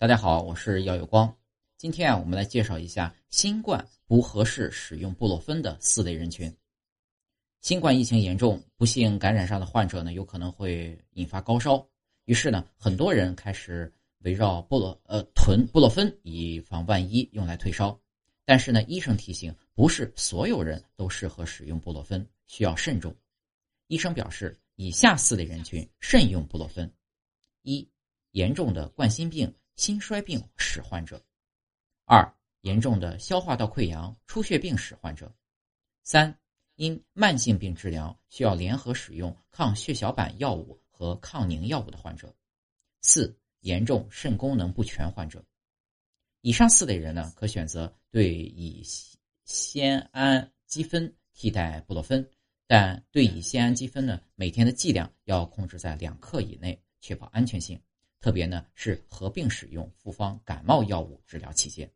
大家好，我是耀有光。今天啊，我们来介绍一下新冠不合适使用布洛芬的四类人群。新冠疫情严重，不幸感染上的患者呢，有可能会引发高烧。于是呢，很多人开始围绕布洛呃囤布洛芬，以防万一用来退烧。但是呢，医生提醒，不是所有人都适合使用布洛芬，需要慎重。医生表示，以下四类人群慎用布洛芬：一、严重的冠心病。心衰病史患者，二严重的消化道溃疡、出血病史患者，三因慢性病治疗需要联合使用抗血小板药物和抗凝药物的患者，四严重肾功能不全患者。以上四类人呢，可选择对乙酰氨基酚替代布洛芬，但对乙酰氨基酚呢，每天的剂量要控制在两克以内，确保安全性。特别呢是合并使用复方感冒药物治疗期间。